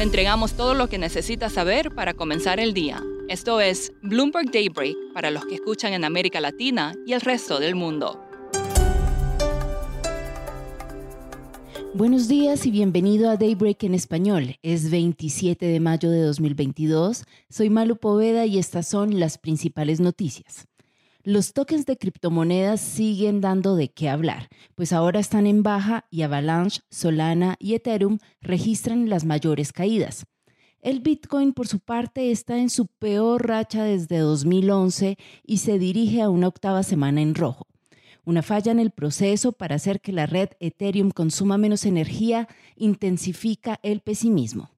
Le entregamos todo lo que necesita saber para comenzar el día. Esto es Bloomberg Daybreak para los que escuchan en América Latina y el resto del mundo. Buenos días y bienvenido a Daybreak en español. Es 27 de mayo de 2022. Soy Malu Poveda y estas son las principales noticias. Los tokens de criptomonedas siguen dando de qué hablar, pues ahora están en baja y Avalanche, Solana y Ethereum registran las mayores caídas. El Bitcoin, por su parte, está en su peor racha desde 2011 y se dirige a una octava semana en rojo. Una falla en el proceso para hacer que la red Ethereum consuma menos energía intensifica el pesimismo.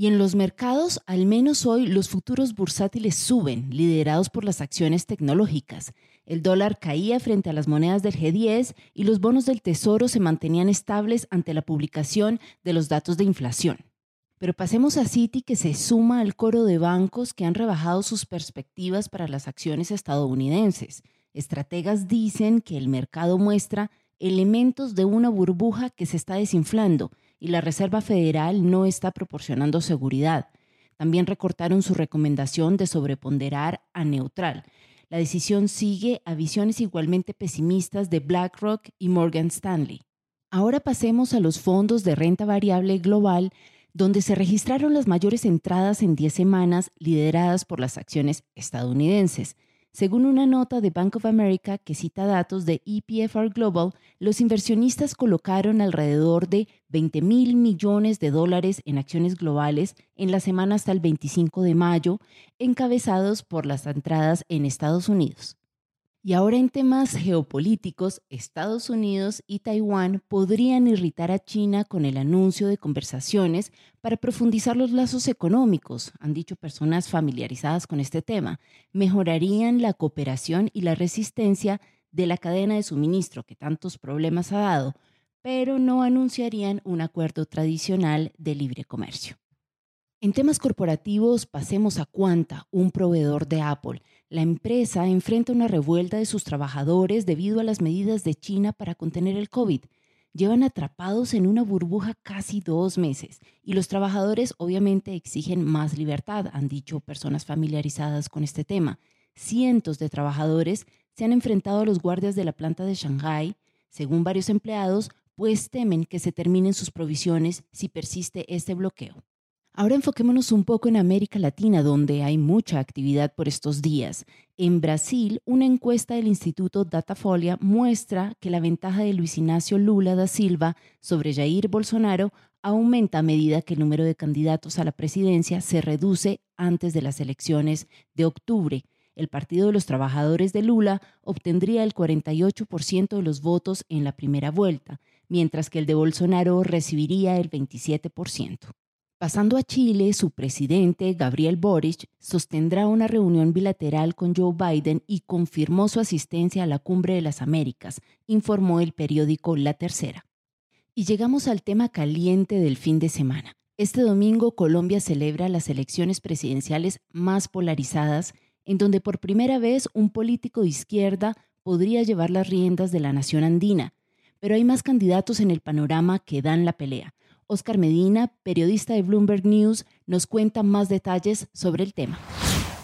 Y en los mercados, al menos hoy, los futuros bursátiles suben, liderados por las acciones tecnológicas. El dólar caía frente a las monedas del G10 y los bonos del Tesoro se mantenían estables ante la publicación de los datos de inflación. Pero pasemos a Citi, que se suma al coro de bancos que han rebajado sus perspectivas para las acciones estadounidenses. Estrategas dicen que el mercado muestra elementos de una burbuja que se está desinflando y la Reserva Federal no está proporcionando seguridad. También recortaron su recomendación de sobreponderar a neutral. La decisión sigue a visiones igualmente pesimistas de BlackRock y Morgan Stanley. Ahora pasemos a los fondos de renta variable global, donde se registraron las mayores entradas en 10 semanas lideradas por las acciones estadounidenses. Según una nota de Bank of America que cita datos de EPFR Global, los inversionistas colocaron alrededor de 20 mil millones de dólares en acciones globales en la semana hasta el 25 de mayo, encabezados por las entradas en Estados Unidos. Y ahora en temas geopolíticos, Estados Unidos y Taiwán podrían irritar a China con el anuncio de conversaciones para profundizar los lazos económicos, han dicho personas familiarizadas con este tema. Mejorarían la cooperación y la resistencia de la cadena de suministro que tantos problemas ha dado, pero no anunciarían un acuerdo tradicional de libre comercio. En temas corporativos, pasemos a Quanta, un proveedor de Apple. La empresa enfrenta una revuelta de sus trabajadores debido a las medidas de China para contener el COVID. Llevan atrapados en una burbuja casi dos meses y los trabajadores obviamente exigen más libertad, han dicho personas familiarizadas con este tema. Cientos de trabajadores se han enfrentado a los guardias de la planta de Shanghái, según varios empleados, pues temen que se terminen sus provisiones si persiste este bloqueo. Ahora enfoquémonos un poco en América Latina, donde hay mucha actividad por estos días. En Brasil, una encuesta del Instituto Datafolia muestra que la ventaja de Luis Ignacio Lula da Silva sobre Jair Bolsonaro aumenta a medida que el número de candidatos a la presidencia se reduce antes de las elecciones de octubre. El Partido de los Trabajadores de Lula obtendría el 48% de los votos en la primera vuelta, mientras que el de Bolsonaro recibiría el 27%. Pasando a Chile, su presidente, Gabriel Boric, sostendrá una reunión bilateral con Joe Biden y confirmó su asistencia a la Cumbre de las Américas, informó el periódico La Tercera. Y llegamos al tema caliente del fin de semana. Este domingo Colombia celebra las elecciones presidenciales más polarizadas, en donde por primera vez un político de izquierda podría llevar las riendas de la nación andina. Pero hay más candidatos en el panorama que dan la pelea. Oscar Medina, periodista de Bloomberg News, nos cuenta más detalles sobre el tema.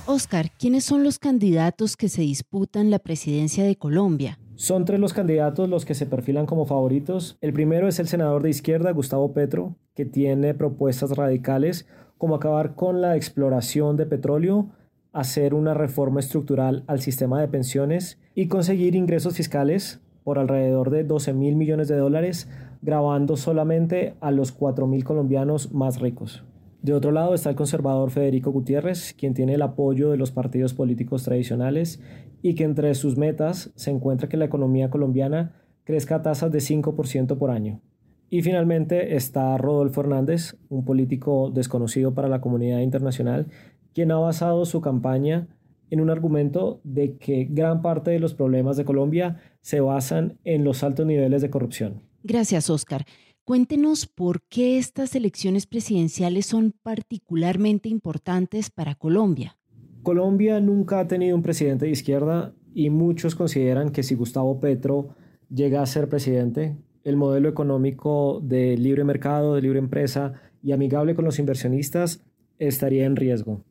Oscar, ¿quiénes son los candidatos que se disputan la presidencia de Colombia? Son tres los candidatos los que se perfilan como favoritos. El primero es el senador de izquierda, Gustavo Petro, que tiene propuestas radicales como acabar con la exploración de petróleo, hacer una reforma estructural al sistema de pensiones y conseguir ingresos fiscales por alrededor de 12 mil millones de dólares, grabando solamente a los 4 mil colombianos más ricos. De otro lado está el conservador Federico Gutiérrez, quien tiene el apoyo de los partidos políticos tradicionales y que entre sus metas se encuentra que la economía colombiana crezca a tasas de 5% por año. Y finalmente está Rodolfo Hernández, un político desconocido para la comunidad internacional, quien ha basado su campaña en un argumento de que gran parte de los problemas de Colombia se basan en los altos niveles de corrupción. Gracias, Oscar. Cuéntenos por qué estas elecciones presidenciales son particularmente importantes para Colombia. Colombia nunca ha tenido un presidente de izquierda y muchos consideran que si Gustavo Petro llega a ser presidente, el modelo económico de libre mercado, de libre empresa y amigable con los inversionistas estaría en riesgo.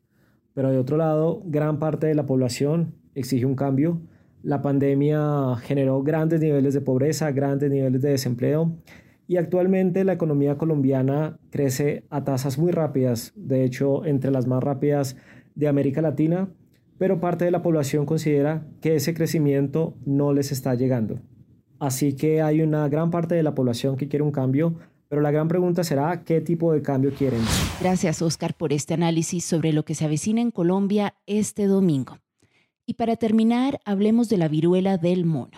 Pero de otro lado, gran parte de la población exige un cambio. La pandemia generó grandes niveles de pobreza, grandes niveles de desempleo y actualmente la economía colombiana crece a tasas muy rápidas, de hecho entre las más rápidas de América Latina, pero parte de la población considera que ese crecimiento no les está llegando. Así que hay una gran parte de la población que quiere un cambio, pero la gran pregunta será qué tipo de cambio quieren. Gracias, Oscar, por este análisis sobre lo que se avecina en Colombia este domingo. Y para terminar, hablemos de la viruela del mono.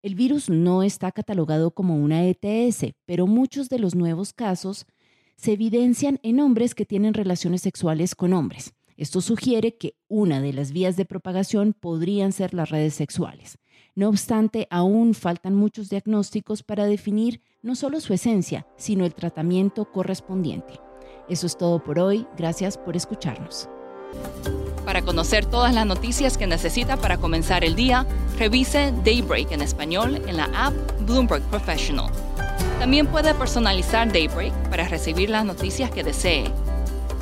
El virus no está catalogado como una ETS, pero muchos de los nuevos casos se evidencian en hombres que tienen relaciones sexuales con hombres. Esto sugiere que una de las vías de propagación podrían ser las redes sexuales. No obstante, aún faltan muchos diagnósticos para definir no solo su esencia, sino el tratamiento correspondiente. Eso es todo por hoy. Gracias por escucharnos. Para conocer todas las noticias que necesita para comenzar el día, revise Daybreak en español en la app Bloomberg Professional. También puede personalizar Daybreak para recibir las noticias que desee.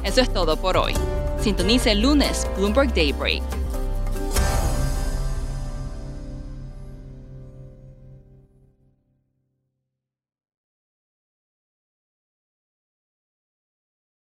Eso es todo por hoy. Sintonice el lunes Bloomberg Daybreak